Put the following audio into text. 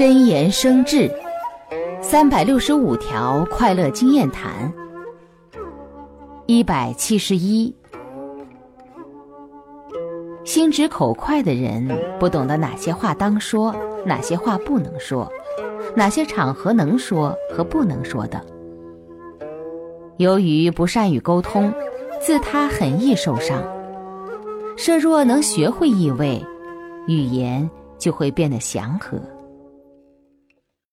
真言生智三百六十五条快乐经验谈一百七十一。心直口快的人不懂得哪些话当说哪些话不能说哪些场合能说和不能说的。由于不善于沟通自他很易受伤。设若能学会意味语言就会变得祥和